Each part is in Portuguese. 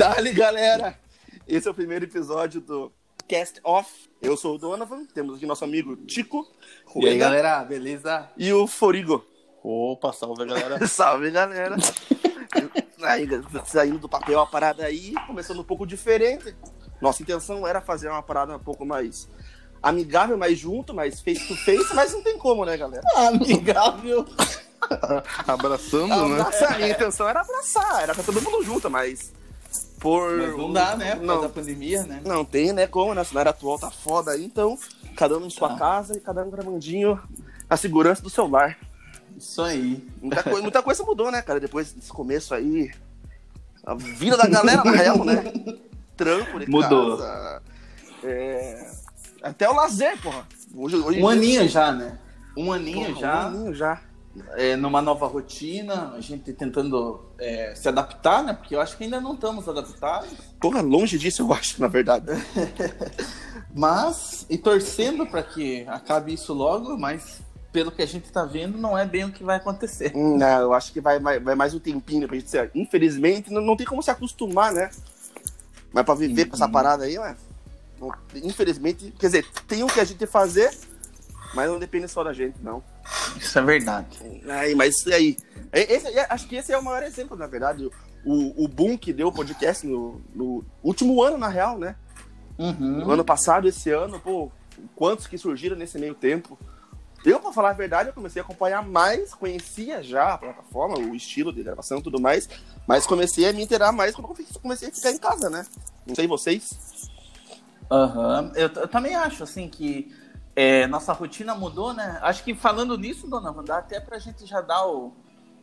Dali, galera! Esse é o primeiro episódio do Cast Off. Eu sou o Donovan, temos aqui nosso amigo Tico. E aí, galera, beleza? E o Forigo. Opa, salve, galera. salve, galera! aí, saindo do papel a parada aí, começando um pouco diferente. Nossa intenção era fazer uma parada um pouco mais amigável, mais junto, mais face to face, mas não tem como, né, galera? Amigável. Abraçando, né? A intenção era abraçar, era pra todo mundo junto, mas. Por... Mas não dá, né? Por causa da pandemia, né? Não tem, né? Como, né? A cenário atual tá foda aí, então, cada um em sua Tá. casa e cada um gravandinho na segurança do celular. Isso aí. Muita, coi- muita coisa mudou, né, cara? Depois desse começo aí. A vida da galera, na real, né? Trampo de Mudou. casa. é, Até o lazer, porra. Hoje, hoje Um aninho já, né? Um aninho porra, já. Um aninho já. É, numa nova rotina, a gente tentando é, se adaptar, né? Porque eu acho que ainda não estamos adaptados. Porra, longe disso, eu acho, na verdade. Mas, e torcendo para que acabe isso logo, mas pelo que a gente tá vendo, não é bem o que vai acontecer. Hum, Não, eu acho que vai, vai, vai mais um tempinho pra gente ser. Infelizmente, não, não tem como se acostumar, né? Mas pra viver com essa Uhum. parada aí, ué. Infelizmente, quer dizer, tem o que a gente fazer, mas não depende só da gente, não. Isso é verdade. Aí, mas aí? E- Esse, e acho que esse é o maior exemplo, na verdade. O, o boom que deu o podcast no, no último ano, na real, né? Uhum. No ano passado, esse ano, pô, quantos que surgiram nesse meio tempo? Eu, pra falar a verdade, eu comecei a acompanhar mais, conhecia já a plataforma, o estilo de gravação e tudo mais, mas comecei a me inteirar mais quando comecei a ficar em casa, né? Não sei vocês. Aham. Eu, eu também acho, assim, que é, nossa rotina mudou, né? Acho que falando nisso, dona Wanda, até pra gente já dar o,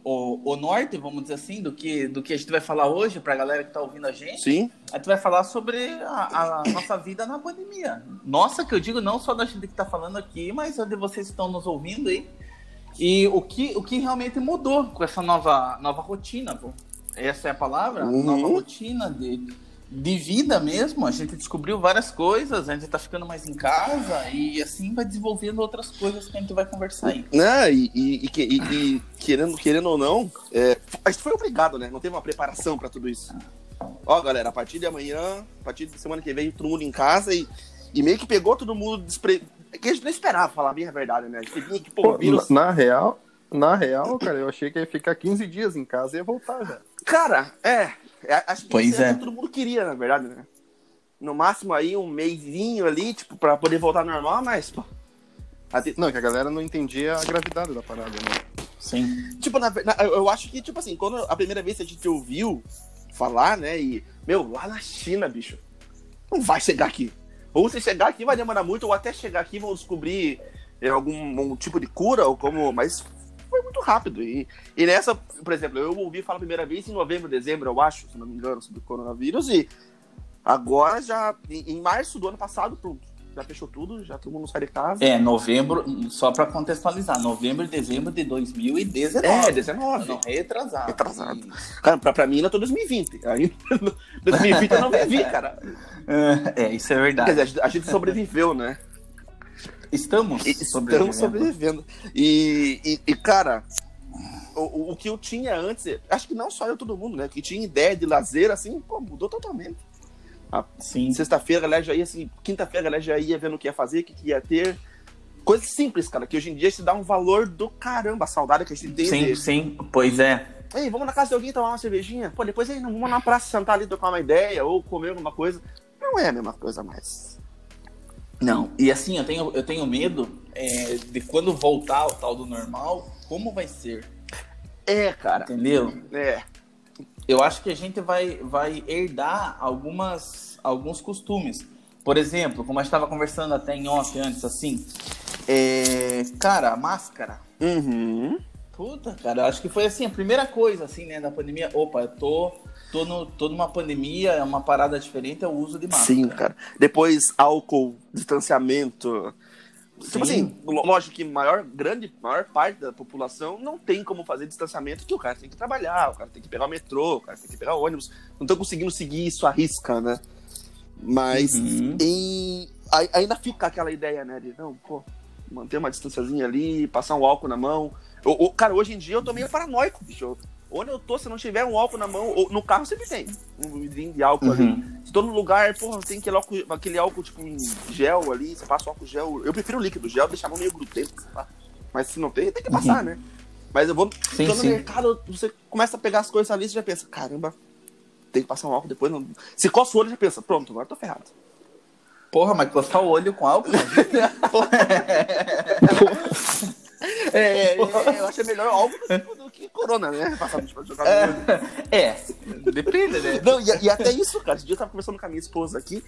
o, o norte, vamos dizer assim, do que, do que a gente vai falar hoje pra galera que tá ouvindo a gente. Sim. A gente vai falar sobre a, a nossa vida na pandemia. Nossa, que eu digo não só da gente que tá falando aqui, mas a de vocês que estão nos ouvindo aí. E o que, o que realmente mudou com essa nova, nova rotina, pô. Essa é a palavra? Uhum. Nova rotina de, de vida mesmo. A gente descobriu várias coisas, a gente tá ficando mais em casa e assim vai desenvolvendo outras coisas que a gente vai conversar aí. Né? E, e- e que- e- e querendo, querendo ou não, é, a gente foi obrigado, né? Não teve uma preparação pra tudo isso. Ó, galera, a partir de amanhã, a partir de semana que vem, todo mundo em casa e, e meio que pegou todo mundo despre... que a gente não esperava, falar bem a verdade, né? A gente vinha que, pô, vírus... na, na real, na real, cara, eu achei que ia ficar 15 dias em casa e ia voltar já. Cara, é, é, acho que Pois é. o que todo mundo queria, na verdade, né? No máximo aí um mêsinho ali, tipo, pra poder voltar ao normal, mas, pô... até- Não, que a galera não entendia a gravidade da parada, né? Sim. Tipo, na, na- eu acho que, tipo assim, quando a primeira vez que a gente ouviu falar, né, e, meu, lá na China, bicho, não vai chegar aqui. Ou se chegar aqui vai demorar muito, ou até chegar aqui vão descobrir é, algum um tipo de cura, ou como, mas foi muito rápido. E, e nessa, por exemplo, eu ouvi falar a primeira vez em novembro, dezembro, eu acho, se não me engano, sobre o coronavírus, e agora já, em, em março do ano passado, pronto, já fechou tudo, já todo mundo sai de casa. É, novembro, só pra contextualizar, novembro e dezembro de 2019. É, 19. Não, retrasado. Retrasado. Cara, pra, pra mim ainda tô 2020. Aí, 2020 eu não vivi, cara. É, isso é Quer verdade. dizer, a gente sobreviveu, né? Estamos Estamos sobrevivendo. E, e, e, cara, o, o- que eu tinha antes, acho que não só eu, todo mundo, né? Que tinha ideia de lazer, assim, pô, mudou totalmente. Sim, Sexta-feira, a galera já ia, assim, quinta-feira, a galera já ia vendo o que ia fazer, o que, ia ter. Coisas simples, cara, que hoje em dia se dá um valor do caramba, a saudade que a gente tem sim, de- sim, pois é. Ei, vamos na casa de alguém tomar uma cervejinha? Pô, depois aí, não, vamos na praça sentar ali, trocar uma ideia ou comer alguma coisa. Não é a mesma coisa mais. Não, e assim, eu tenho, eu tenho medo é, de quando voltar ao tal do normal, como vai ser, É, cara. entendeu? É. Eu acho que a gente vai, vai herdar algumas, alguns costumes. Por exemplo, como a gente estava conversando até em off antes, assim, é, cara, a máscara. Uhum. Puta, cara, eu acho que foi assim, a primeira coisa, assim, né, da pandemia. Opa, eu tô, tô, no, tô numa pandemia, é uma parada diferente, é o uso de máscara. Sim, cara. Depois, álcool, distanciamento. Tipo Sim. assim, lo- lógico que maior, grande, maior parte da população não tem como fazer distanciamento, que o cara tem que trabalhar, o cara tem que pegar o metrô, o cara tem que pegar o ônibus. Não estão conseguindo seguir isso à risca, né? Mas Uhum. em- ai- ainda fica aquela ideia, né? De, não, pô, manter uma distanciazinha ali, passar um álcool na mão. O, o- cara, hoje em dia eu tô meio paranoico, bicho. Eu- Onde eu tô, se não tiver um álcool na mão, ou no carro sempre tem um vidrinho de álcool ali. Uhum. Se tô no lugar, porra, tem aquele álcool, aquele álcool tipo em gel ali, você passa o álcool gel. Eu prefiro líquido, gel deixa a mão meio sei lá. Mas se não tem, tem que passar, né? Mas eu vou. Sim, tô no sim. mercado, você começa a pegar as coisas ali, você já pensa, caramba, tem que passar um álcool depois. Não... Se coça o olho, já pensa, pronto, agora eu tô ferrado. Porra, mas coçar o olho com álcool? É, é, eu achei melhor álcool do que, do que corona, né? Passar pra jogar olho. é, depende, né? Não, e, e até isso, cara. Esse dia eu tava conversando com a minha esposa aqui,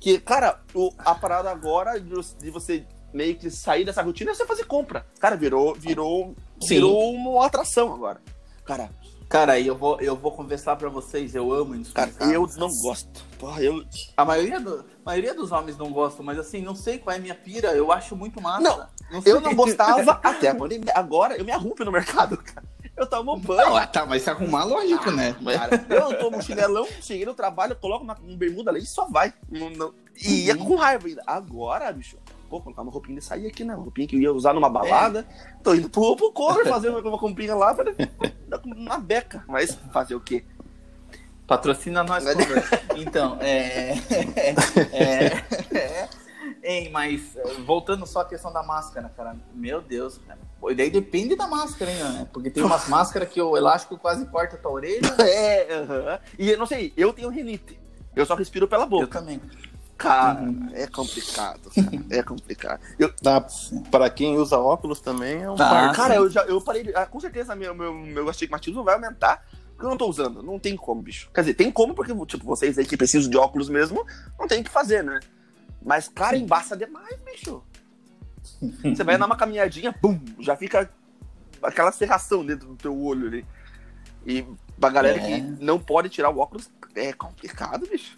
que, cara, o, a parada agora de, de você meio que sair dessa rotina é você fazer compra. Cara, virou, virou, Sim. virou uma atração agora. Cara, Cara, eu vou, eu vou conversar pra vocês, eu amo cara, eu não gosto. Porra, eu. A maioria, do, a maioria dos homens não gostam, mas assim, não sei qual é a minha pira, eu acho muito massa. Não, sei. Eu não gostava até a pandemia. Agora eu me arrumo no mercado, cara. Eu tomo banho. Não, ah, tá, mas se arrumar, lógico, né? Cara, eu tomo um chinelão, cheguei no trabalho, coloco uma, um bermuda ali e só vai. Não- não- E ia com raiva ainda. Agora, bicho, pô, colocar uma roupinha de sair aqui, né? Uma roupinha que eu ia usar numa balada. Tô indo pro, pro cover fazer uma, uma comprinha lá pra, na beca. Mas fazer o quê? Patrocina nós, favor. Então, é. é, é Ei, mas eh, voltando só à questão da máscara, cara. Meu Deus, e daí depende da máscara, hein, né? Porque tem umas máscaras que o elástico quase corta a tua orelha. É. E eu não sei, eu tenho rinite. Eu só respiro pela Eu boca. também. Cara, Uhum. é complicado, cara. É complicado. Eu, Tá, pra quem usa óculos também é um Tá. cara, eu já eu parei. de- ah, com certeza meu, meu, meu astigmatismo vai aumentar. Porque eu não tô usando. Não tem como, bicho. Quer dizer, tem como, porque, tipo, vocês aí que precisam de óculos mesmo, não tem o que fazer, né? Mas, cara, embaça demais, bicho. Você vai dar uma caminhadinha, pum, já fica aquela serração dentro do teu olho ali. E pra galera É. que não pode tirar o óculos, é complicado, bicho.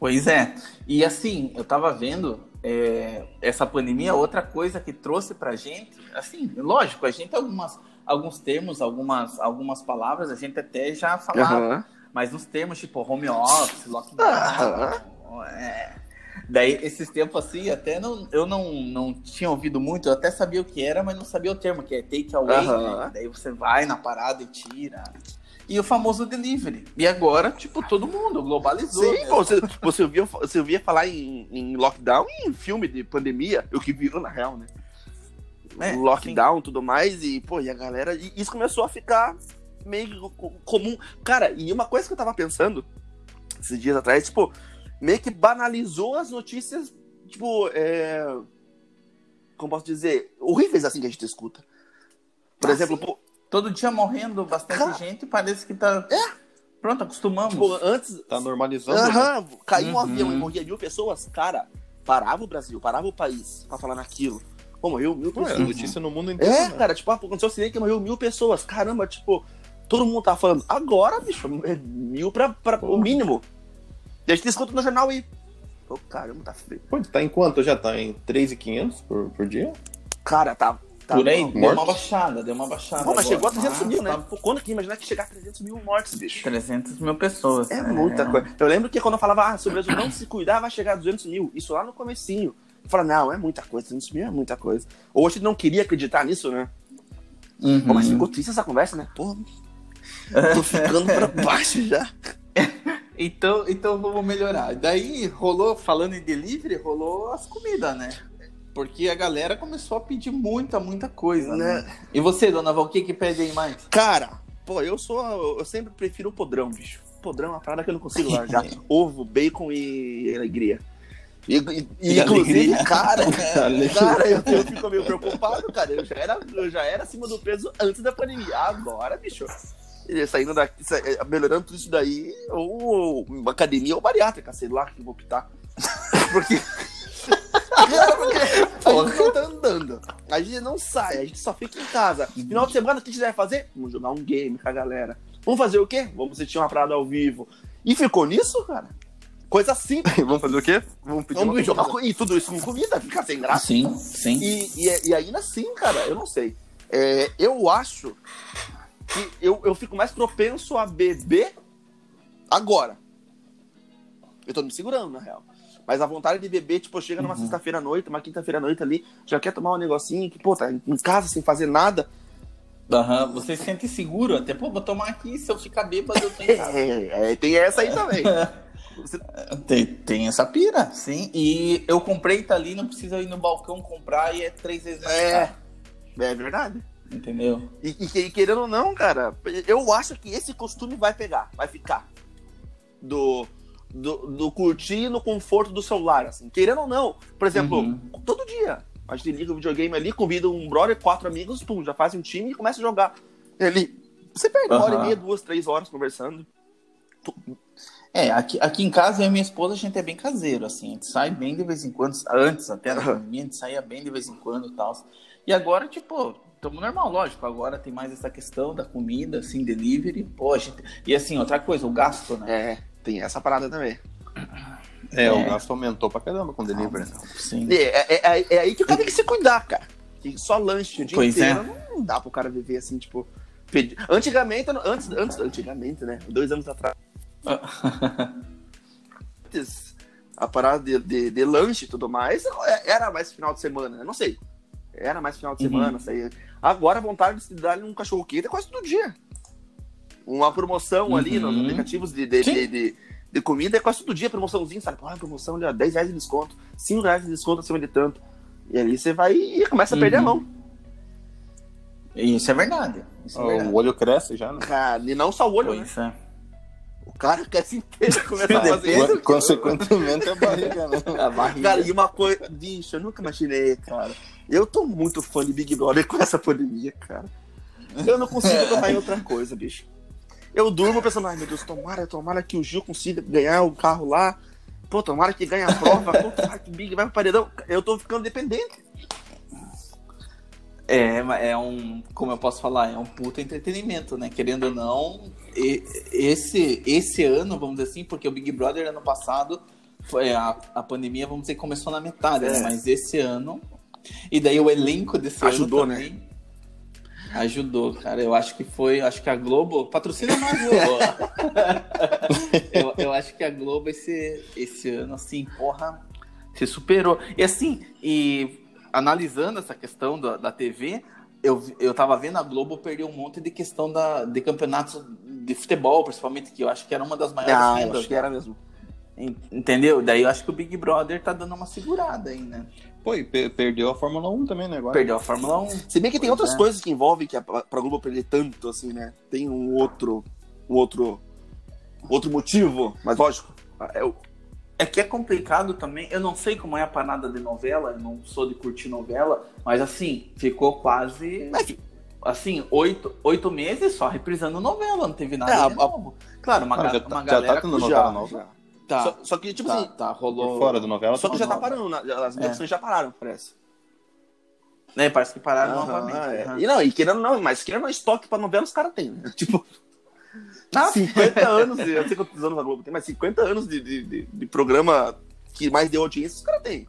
Pois é. E assim, eu tava vendo é, essa pandemia, outra coisa que trouxe pra gente, assim, lógico, a gente algumas, alguns termos, algumas, algumas palavras, a gente até já falava, Aham. mas nos termos tipo home office, lockdown, Aham. é. Daí, esses tempos assim, até não, eu não, não tinha ouvido muito, eu até sabia o que era, mas não sabia o termo, que é take away, Aham. né? Daí você vai na parada e tira. E o famoso delivery. E agora, tipo, todo mundo globalizou. Sim, né? pô, você, você, ouvia, você ouvia falar em, em lockdown e em filme de pandemia, o que virou na real, né? É, lockdown e tudo mais, e, pô, e a galera. E isso começou a ficar meio co- comum. Cara, e uma coisa que eu tava pensando esses dias atrás, tipo, meio que banalizou as notícias, tipo, é. Como posso dizer? Horríveis assim que a gente escuta. Por Ah, exemplo, pô, Todo dia morrendo bastante Cara, gente, parece que tá. Pronto, acostumamos. tipo, antes. Tá normalizando. né? Aham, caiu um Uhum. avião e morria mil pessoas, cara, parava o Brasil, parava o país pra falar naquilo. Pô, morreu mil Pô, é pessoas. notícia no mundo inteiro. É, né? cara, tipo, aconteceu um acidente que morreu mil pessoas. Caramba, tipo, todo mundo tá falando. Agora, bicho, é mil pra, pra o mínimo. E a gente escuta no jornal aí. Ô, caramba, tá feio. Pô, tá em quanto? Já tá em 3,500 por, por dia? Cara, tá. Tá Por aí, não, deu uma baixada, deu uma baixada. Pô, mas agora. chegou a 300 mil, né? Tá Pô, quando que imaginar que chegar a 300 mil mortes, bicho? 300 mil pessoas. É muita coisa. Eu lembro que quando eu falava, ah, se o Brasil não se cuidar, vai chegar a 200 mil. Isso lá no comecinho. Eu falava, não, é muita coisa, 200 mil é muita coisa. Ou a gente não queria acreditar nisso, né? Uhum. Pô, mas ficou triste essa conversa, né? Pô, tô ficando pra baixo já. Então, então vamos melhorar. Daí rolou, falando em delivery, rolou as comidas, né? Porque a galera começou a pedir muita, muita coisa, né? Né? E você, dona Val, o que que pede aí mais? Cara, pô, eu sou. Eu sempre prefiro o podrão, bicho. Podrão é uma parada que eu não consigo largar. Ovo, bacon e alegria. E, e- e, inclusive, alegria. cara, cara, eu, eu fico meio preocupado, cara. Eu já, era, eu já era acima do peso antes da pandemia. Agora, bicho. e Saindo daqui, sa- eh, melhorando tudo isso daí, ou uma academia ou bariátrica, sei lá que eu vou optar. Porque. Cara, porque a gente não tá andando. A gente não sai, a gente só fica em casa. Final de semana, o que a gente vai fazer? Vamos jogar um game com a galera. Vamos fazer o quê? Vamos assistir uma parada ao vivo. E ficou nisso, cara? Coisa simples. Vamos fazer o quê? Vamos pedir Vamos uma jogar comida. E tudo isso com comida, fica sem graça. Sim, sim. E, e, e ainda assim, cara, eu não sei. É, eu acho que eu, eu fico mais propenso a beber agora. Eu tô me segurando, na real. Mas a vontade de beber, tipo, chega numa Uhum. sexta-feira à noite, uma quinta-feira à noite ali, já quer tomar um negocinho, que, pô, tá em casa sem fazer nada. Aham, você se sente seguro, até, pô, vou tomar aqui, se eu ficar bêbado, eu tô em casa. É, é, tem essa aí também. Você- Tem, tem essa pira, sim. E eu comprei, tá ali, não precisa ir no balcão comprar e é três vezes mais É. caro. É verdade. Entendeu? E, e que- querendo ou não, cara, eu acho que esse costume vai pegar, vai ficar. Do, do, do curtir no conforto do celular, assim. Querendo ou não. Por exemplo, Uhum. todo dia. A gente liga o videogame ali, convida um brother, quatro amigos, pum, já faz um time e começa a jogar. Ali. Você perde uma hora e meia, duas, três horas conversando. É, aqui, aqui em casa, eu e minha esposa, a gente é bem caseiro, assim. A gente sai bem de vez em quando. Antes, até na Aham. pandemia, a gente saía bem de vez em quando e tal. E agora, tipo, estamos normal, lógico. Agora tem mais essa questão da comida, assim, delivery. Pô, a gente... E assim, outra coisa, o gasto, né? É, tem essa parada também. É, É. o gasto aumentou pra caramba com o delivery. Sim. É, é, é- é aí que o cara tem que se cuidar, cara. Que só lanche o dia Pois é. inteiro não dá pro cara viver assim, tipo. pedir- Antigamente, antes, antes, antigamente, né? Dois anos atrás, antes, a parada de, de, de lanche e tudo mais é- era mais final de semana, né? Não sei. Era mais final de Uhum. semana, saía. Agora a vontade de se dar um cachorro quente é quase todo dia. Uma promoção ali Uhum. nos aplicativos de, de, de, de- de comida é quase todo dia, promoçãozinho, sabe? Pô, promoção de 10 reais de desconto, 5 reais de desconto acima de tanto. E ali você vai e começa a perder a Uhum. mão. Isso é verdade. Isso é verdade. O olho cresce já, né? Cara, e não só o olho, né? Pois é. O cara quer se inteiro começar a fazer isso. Con- Consequentemente a barriga, né? A barriga. Cara, e uma coisa. Bicho, eu nunca imaginei, cara. Eu tô muito fã de Big Brother com essa pandemia, cara. Eu não consigo pensar em outra coisa, bicho. Eu durmo pensando, ai meu Deus, tomara, tomara que o Gil consiga ganhar o carro lá. Pô, tomara que ganhe a prova. Pô, tomara que o Big vai pro paredão. Eu tô ficando dependente. É, mas é um, como eu posso falar, é um puta entretenimento, né? Querendo ou não, esse, esse ano, vamos dizer assim, porque o Big Brother ano passado, foi a, a pandemia, vamos dizer, começou na metade, né? É. Mas esse ano, e daí o elenco desse Ajudou, ano também, Ajudou, cara. Eu acho que foi, acho que a Globo, patrocina nós, Globo. eu, eu acho que a Globo esse, esse ano, assim, porra, se superou. E assim, e analisando essa questão da, da TV, eu, eu tava vendo a Globo perder um monte de questão da, de campeonatos de futebol, principalmente, que eu acho que era uma das maiores Ah, eu acho que era mesmo. En- Entendeu? Daí eu acho que o Big Brother tá dando uma segurada aí, né? Pô, e pe- perdeu a Fórmula 1 também, né? Agora. Perdeu a Fórmula 1. Se bem que tem Pois outras é. coisas que envolvem que a, pra Globo perder tanto, assim, né? Tem um outro. Um outro. Outro motivo, mas lógico. É, o- É que é complicado também. Eu não sei como é a parada de novela, eu não sou de curtir novela, mas assim, ficou quase. Mas, Assim, oito, oito meses só reprisando novela, não teve nada É, de a- novo. Claro, uma, já tá- uma já galera. tá tendo já, novela nova? Já. Tá, Só, só que, tipo tá, assim. tá, rolou. Por fora da novela, Só que já tá parando, né? as produções já pararam, parece. É, parece que pararam Aham, novamente. é. aham. E não, e querendo não, mas querendo não, estoque pra novela os caras têm, né? Tipo, Ah, 50 anos, de- eu não sei quantos anos a Globo tem, mas 50 anos de, de, de- de programa que mais deu audiência, os caras têm.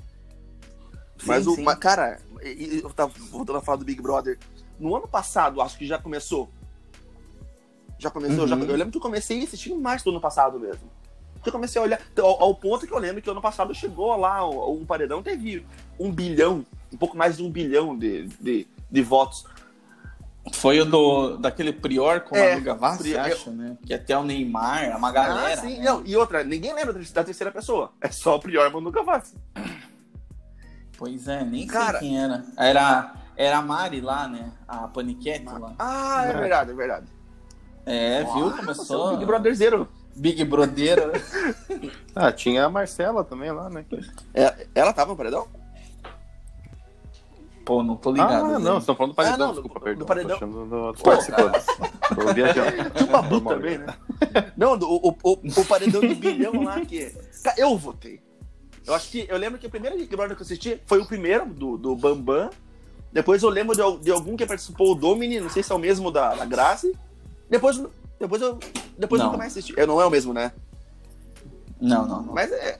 Mas, sim, o, sim. mas, cara, eu tava voltando a falar do Big Brother. No ano passado, acho que já começou. Já começou, já, Uhum. eu lembro que eu comecei a assistir mais do ano passado mesmo. Que eu comecei a olhar, ao, ao ponto que eu lembro que o ano passado chegou lá, um, um paredão teve um bilhão, um pouco mais de um bilhão de, de, de votos. Foi o do, daquele Prior com É, a Manu Gavassi, Prior- acha, né? Que até o Neymar, uma galera. ah, sim, né? não, e outra, ninguém lembra da terceira pessoa. É só o Prior Manu Gavassi. Pois é, nem Cara- sei quem era. Era, era a Mari lá, né? A Paniquete lá. Ah, é verdade, é verdade. É, viu? Ah, Começou. Big Brother Zero. Big Brodeira. Ah, tinha a Marcela também lá, né? É, ela tava no paredão? Pô, não tô ligado. ah, né? não, vocês estão falando do paredão, Ah, não, desculpa, do- perdão. do paredão. Tô achando do- dos Pô, participantes. Tô viajando. Babu também, né? né? Não, do- o, o, o paredão do bilhão lá que. Cara, eu votei. Eu acho que. Eu lembro que o primeiro Big Brother que eu assisti foi o primeiro, do, do Bambam. Depois eu lembro de, de algum que participou, o Domini, não sei se é o mesmo da, da Grace. Depois, depois eu. Depois eu Não. nunca mais assisti. Eu, não é o mesmo, né? Não, não, não. Mas é.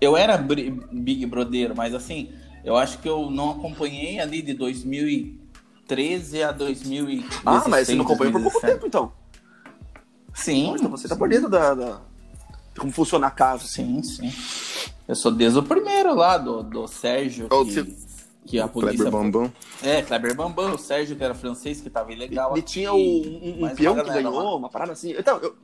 Eu era Big Brodeiro, mas assim, eu acho que eu não acompanhei ali de 2013 a 2016. Ah, mas você não acompanhou por pouco 2017. tempo, então. Sim, você tá por dentro da. da- como funciona a casa. sim, sim. Eu sou desde o primeiro lá, do, do Sérgio. Que- que a polícia. Kleber Bambam. É, Kleber Bambam, o Sérgio, que era francês, que tava ilegal. E aqui, tinha o- um, um mais peão que ganhou, lá. uma parada assim. Então, eu,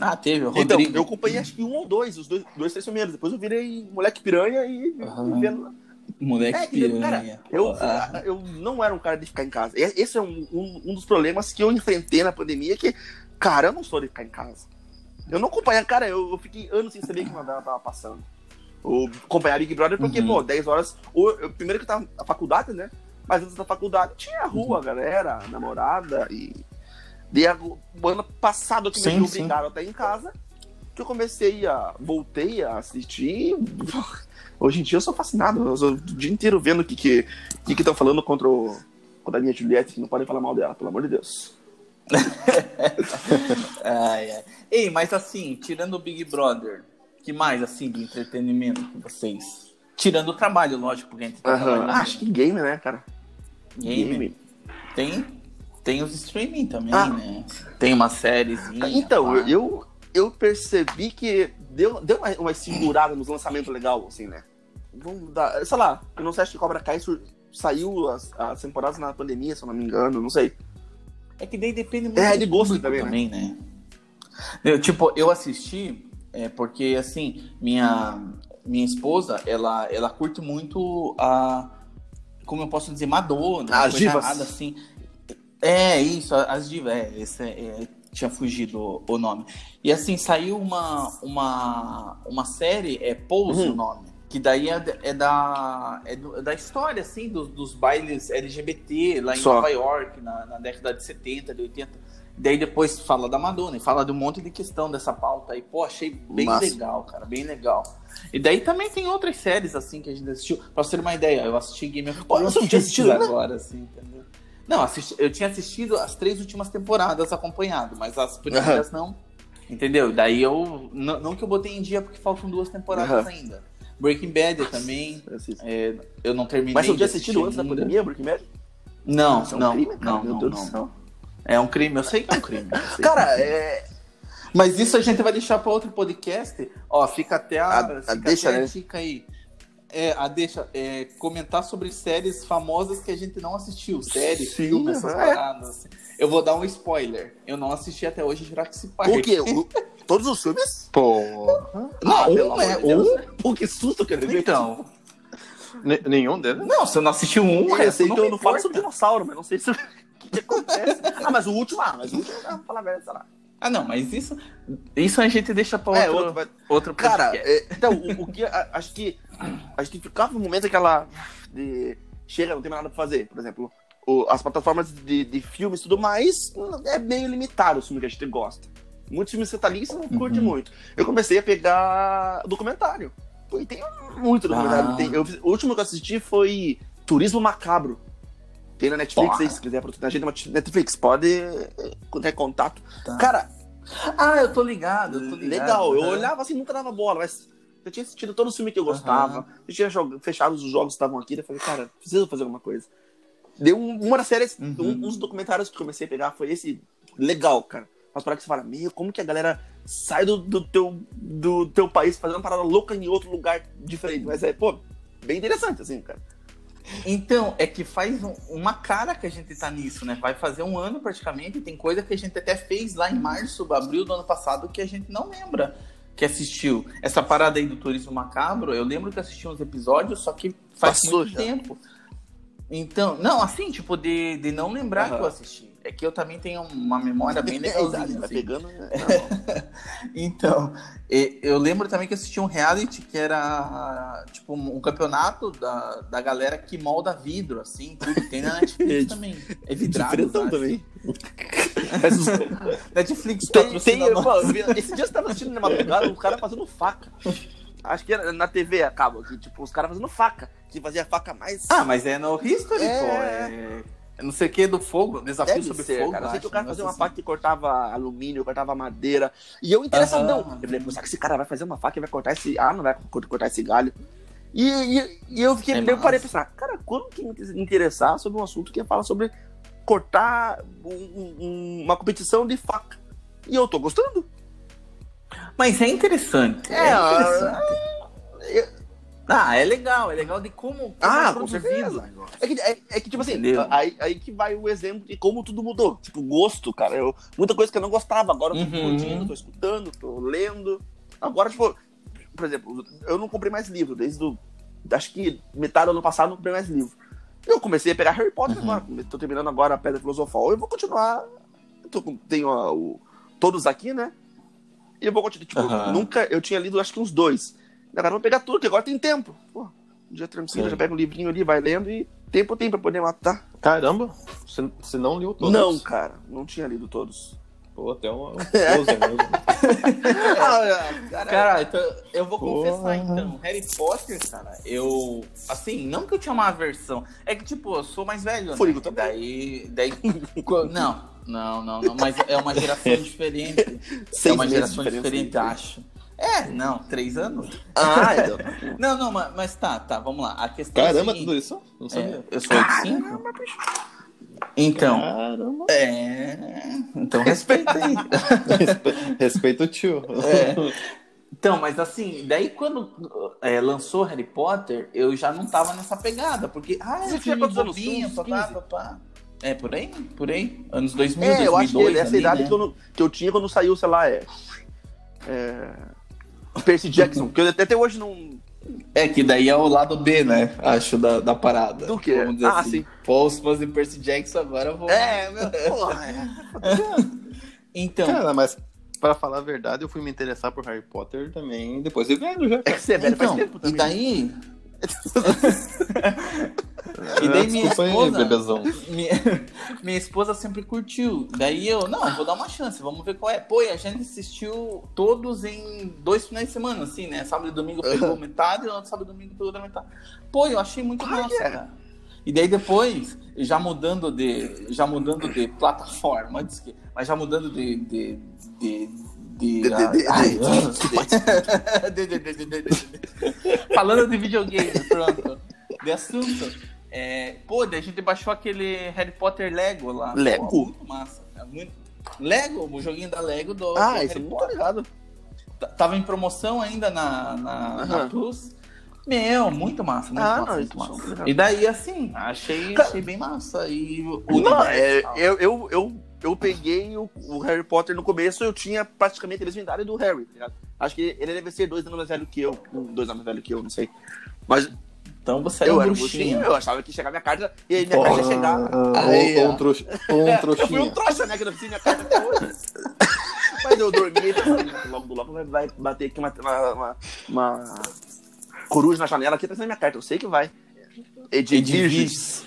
Ah, teve, o então, Rodrigo. eu acompanhei acho que um ou dois, os dois, dois três primeiros. Depois eu virei moleque piranha e e vendo. Moleque É, que, cara, piranha. eu, Ah, eu não era um cara de ficar em casa. E Esse é um, um, um dos problemas que eu enfrentei na pandemia, que, cara, eu não sou de ficar em casa. Eu não acompanhei, cara, eu, eu fiquei anos sem saber que novela tava passando. O acompanhar Big Brother, porque, Uhum. pô, 10 horas. ou eu- primeiro que eu tava na faculdade, né? Mas antes da faculdade tinha a rua, Uhum. galera, namorada e. A- o ano passado que Sim, me obrigaram a estar em casa, que eu comecei a. voltei a assistir. Hoje em dia eu sou fascinado. Eu sou o dia inteiro vendo o que que que estão falando contra, o, contra a minha Juliette, que não podem falar mal dela, pelo amor de Deus. ai, ai. Ei, mas assim, tirando o Big Brother, que mais, assim, de entretenimento que vocês... Tirando o trabalho, lógico, porque a gente tá trabalhando. Acho que game, né, cara? Game. Tem, tem os streaming também, Ah. né? Tem uma sériezinha. Então, pá. eu, eu, percebi que deu, deu uma, uma segurada nos lançamentos legal, assim, né? Vamos dar, sei lá, eu não sei, que Cobra Kai sur- saiu as, as temporadas na pandemia, se eu não me engano, não sei. É que daí depende muito É, de gosto público também, né? Eu, tipo, eu assisti, é, porque assim, minha, minha esposa, ela, ela curte muito a. Como eu posso dizer, Madonna, As coisa divas. errada, assim. É, isso, as divas, é, esse é- é, tinha fugido o, nome. E assim, saiu uma, uma, uma série, é Pose Uhum. o nome. Que daí é, da- é da, é do- da história, assim, dos, dos bailes LGBT lá em Só. Nova York, na, na década de 70, de 80. Daí depois fala da Madonna e fala de um monte de questão dessa pauta aí. Pô, achei bem Massa. legal, cara, bem legal. E daí também tem outras séries, assim, que a gente assistiu. Pra você ter uma ideia, eu assisti Game of Thrones tinha assistido ainda? agora, assim, entendeu? Não, assisti- eu tinha assistido as três últimas temporadas acompanhado, mas as primeiras não. Entendeu? Daí eu. Não, não que eu botei em dia porque faltam duas temporadas Aham. ainda. Breaking Bad eu também. Eu é, eu não terminei. Mas você tinha assistido antes da pandemia, Breaking Bad? Não, é não, crime, não, meu não, não. É um crime, eu sei que é um crime. Cara, é. Mas isso a gente vai deixar para outro podcast. Ó, fica até a, A- a fica deixa, até a né? dica aí. É, a deixa, é, comentar sobre séries famosas que a gente não assistiu. Séries, filmes, essas é. paradas. Eu vou dar um spoiler. Eu não assisti até hoje Jurassic Park. O quê? O- todos os filmes? Porra. Não, Ah, pelo um amor é de um. Pô, que susto que eu levei. Então. Ne- nenhum deles? Não, se eu não assisti um, o Eu não que eu me não falo sobre dinossauro, mas não sei se que, acontece. Ah, mas o último, ah, mas o último, ah, vou falar a verdade, sei lá. Ah, não, mas isso, isso a gente deixa para É, outro, outro vai- outro Cara, é, então, o, o que a- acho que acho que ficava no momento aquela de chega, não tem mais nada pra fazer, por exemplo, o- as plataformas de, de filmes e tudo mais é meio limitado o filme que a gente gosta. Muitos filmes que você tá ali você não curte Uhum. muito. Eu comecei a pegar documentário. E tem muito documentário. Ah. Tem- eu- o último que eu assisti foi Turismo Macabro. Tem na Netflix Porra. aí, se quiser patrocinar a gente na Netflix, pode ter contato. Tá. Cara, Ah, eu tô ligado, eu tô ligado. legal. Eu olhava assim, nunca dava bola, mas eu tinha assistido todos os filmes que eu gostava. Eu tinha fechado os jogos que estavam aqui. Eu falei, cara, preciso fazer alguma coisa. Deu um- uma das séries, Uhum. um, dos documentários que eu comecei a pegar foi esse legal, cara. Mas para que você fala, meu, como que a galera sai do, do teu, do teu país fazendo uma parada louca em outro lugar diferente. Mas é, pô, bem interessante, assim, cara. Então, é que faz um- uma cara que a gente tá nisso, né? Vai fazer um ano praticamente. Tem coisa que a gente até fez lá em março, abril do ano passado, que a gente não lembra que assistiu. Essa parada aí do Turismo Macabro, eu lembro que assisti uns episódios, só que faz Passou muito já. tempo. Então, não, assim, tipo, de, de não lembrar Aham. que eu assisti. É que eu também tenho uma memória bem É, legalzinha. vai assim. pegando. né? Então, eu lembro também que assisti um reality que era tipo um campeonato da, da galera que molda vidro, assim, tudo. Tem na Netflix também. É vidrado. Também. Netflix Tem, patrocina tem, pô, eu esse dia você tava assistindo na madrugada, um cara fazendo faca. Acho que na TV acaba, que, tipo, os caras fazendo faca. Que fazia faca mais. Ah, mas é no History, É. pô. É, é não sei o que do fogo, desafio Deve sobre ser, fogo. cara. Eu sei que o cara fazia um uma faca que cortava alumínio, cortava madeira. E eu interessadão. Aham. Eu falei, pô, será que esse cara vai fazer uma faca e vai cortar esse. Ah, não vai cor- cortar esse galho. E, e, e eu fiquei. É eu parei pensar, cara, quando que me interessar sobre um assunto que fala sobre cortar um- um- uma competição de faca? E eu tô gostando. assim. Mas é interessante. É, É, interessante. Ah, é legal, é legal de como, como Ah, com certeza. É que, é, é que tipo assim, Entendeu? aí, aí que vai o exemplo de como tudo mudou. Tipo, gosto, cara. Eu, muita coisa que eu não gostava, agora eu tô Uhum. curtindo, tô escutando, tô lendo. Agora, tipo, por exemplo, eu não comprei mais livro desde o. Acho que metade do ano passado eu não comprei mais livro. Eu comecei a pegar Harry Potter Uhum. agora. Tô terminando agora a Pedra Filosofal. Eu vou continuar. eu tô tenho o, todos aqui, né? E eu vou continuar. Tipo, Aham. nunca. Eu tinha lido acho que uns dois. Agora eu vou pegar tudo, que agora tem tempo. Pô, um dia tranquilo, Sim. já pega um livrinho ali, vai lendo e tempo tem pra poder matar. Caramba, você, não leu todos? Não, cara, não tinha lido todos. Pô, até um, um mesmo. ah, cara, Cara, então, eu vou Porra. confessar então, Harry Potter, cara, eu. Assim, não que eu tinha uma aversão. É que, tipo, eu sou mais velho, Furigo né? também. Daí. daí não, não, não, não. Mas é uma geração diferente. é seis uma meses geração diferente, acho. É, não, três anos? Ah, então. Não, não, mas, mas tá, tá, vamos lá. A questão é Caramba, seguinte, tudo isso? Não é, sabia. eu sou 85? Então, Caramba. é. Então respeita aí. Respe- Respeita o tio. É. Então, mas assim, daí quando é, lançou Harry Potter, eu já não tava nessa pegada, porque, ah, Você eu tinha quantos anos? papá, 15? papá. É, por aí, por aí, anos 2000, É, eu acho que 2002, essa ali, idade né? que, eu, que eu tinha quando saiu, sei lá, é. é Percy Jackson, que eu até, até hoje não. É, que daí é o lado B, né, acho, da, da parada. Do quê? Vamos dizer Ah, assim. sim. Se fosse Percy Jackson, agora eu vou... É, meu. Porra, é. Então, Cara, mas pra falar a verdade, eu fui me interessar por Harry Potter também depois de velho já. É que você é velho então faz tempo e também. daí... e daí minha Desculpa aí, esposa... bebezão. minha, minha esposa sempre curtiu. Daí eu, não, vou dar uma chance, vamos ver qual é. Pô, e a gente assistiu todos em dois finais de semana, assim, né? Sábado e domingo pegou metade, e outro sábado e domingo pegou outra metade. Pô, eu achei muito é massa, é? cara. E daí depois, já mudando de, já mudando de plataforma, diz que- mas já mudando de, de, de, de, De- de- de- ai, de- de- de- de- de- de- de- Falando de videogame, pronto. De assunto. É, pô, daí a gente baixou aquele Harry Potter Lego lá. Lego? Pô, muito massa. É muito... Lego, o joguinho da Lego do, do Ah, Harry isso não tô Potter. ligado. Tava em promoção ainda na, na, na Aham. Plus. Meu, muito massa, muito Ah, massa, não, muito massa. é legal. E daí, assim, achei, Cara- achei bem massa. E o Não, é, eu, eu, eu, eu peguei o, o Harry Potter no começo, eu tinha praticamente a mesma idade do Harry, tá ligado? Acho que ele deve ser dois anos mais velho que eu. um, Dois anos mais velho que eu, não sei. Mas Então você era eu um era um bruxinho. bruxinho, eu achava que ia chegar minha carta e aí minha Ó, carta ia chegar. Aí, um, um, trouxa, um É, eu fui um trouxa, né? Que eu não minha carta até hoje. Mas eu dormi e assim, logo do logo vai- vai bater aqui uma, uma, uma, uma coruja na janela aqui atrás da minha carta. Eu sei que vai. Edivir. Edviges.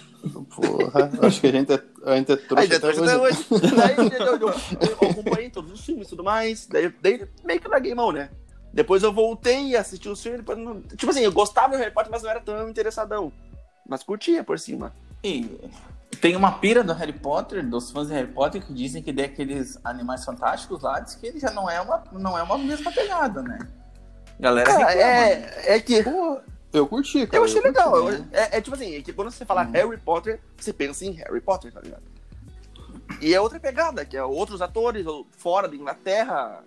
Porra, acho que a gente é, a gente é trouxa Ainda até trouxa hoje. até hoje. Daí eu, eu, eu, eu acompanhei todos os filmes e tudo mais. Daí, daí meio que larguei mão, né? Depois eu voltei e assisti os filmes. Não... Tipo assim, eu gostava do Harry Potter, mas não era tão interessadão. Mas curtia por cima. E tem uma pira do Harry Potter, dos fãs de Harry Potter, que dizem que daqueles animais fantásticos lá, diz que ele já não é uma, não é uma mesma pegada, né? Galera Cara, reclama, né? é, é que. Pô, eu curti, cara. Eu achei curti. legal. né? eu- é, é tipo assim, é que quando você fala Uhum. Harry Potter, você pensa em Harry Potter, tá ligado? E é outra pegada, que é outros atores ou fora da Inglaterra.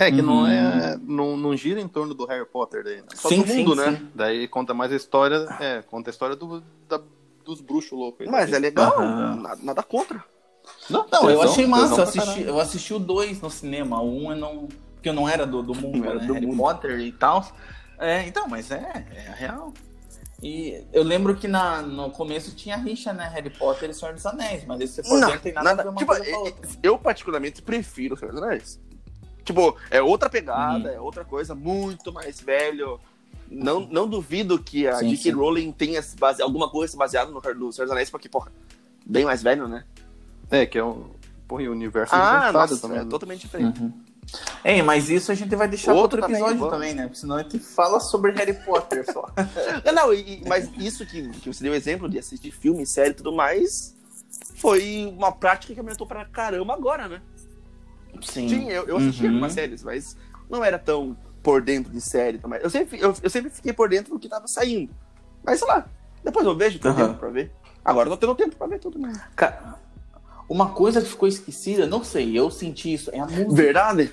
É que não Uhum. é. Não, não gira em torno do Harry Potter daí, né? Só Sim, do mundo, sim, né? sim. Daí conta mais a história. É, conta a história do, da- dos bruxos loucos. aí. Mas é legal, Aham. nada, nada contra. Não, Não, eu achei massa. Eu assisti, eu assisti o 2 no cinema. O 1 um eu não. Porque eu não era do, do mundo, Não era né? do Harry mundo. Potter e tal. É, então, mas é, é a real. E eu lembro que na, no começo tinha rixa, né? Harry Potter e Senhor dos Anéis, mas esse for Não, dentro tem nada, a ver uma tipo, coisa com a eu, outra. eu particularmente prefiro o Senhor dos Anéis. Tipo, é outra pegada, Uhum. é outra coisa, muito mais velho. Não, não duvido que a Sim, J.K. Rowling tenha se base, alguma coisa baseada no, no Senhor dos Anéis, porque, porra, bem mais velho, né? É, que é um. Porra, e o universo Ah, nossa, também. é né? totalmente diferente. Uhum. Ei, mas isso a gente vai deixar Outro outro episódio também, também, né? Porque senão a gente fala sobre Harry Potter só. Não, e- mas isso que, que você deu exemplo de assistir filme, série e tudo mais, foi uma prática que aumentou pra caramba agora, né? Sim. Sim, eu, eu assistia Uhum. algumas séries, mas não era tão por dentro de série também. Eu sempre, eu, eu sempre fiquei por dentro do que tava saindo. Mas sei lá, depois eu vejo, tenho Aham. tempo pra ver. Agora eu tô tendo tempo pra ver tudo mesmo. Cara, uma coisa que ficou esquecida, não sei, eu senti isso, é a música. Verdade?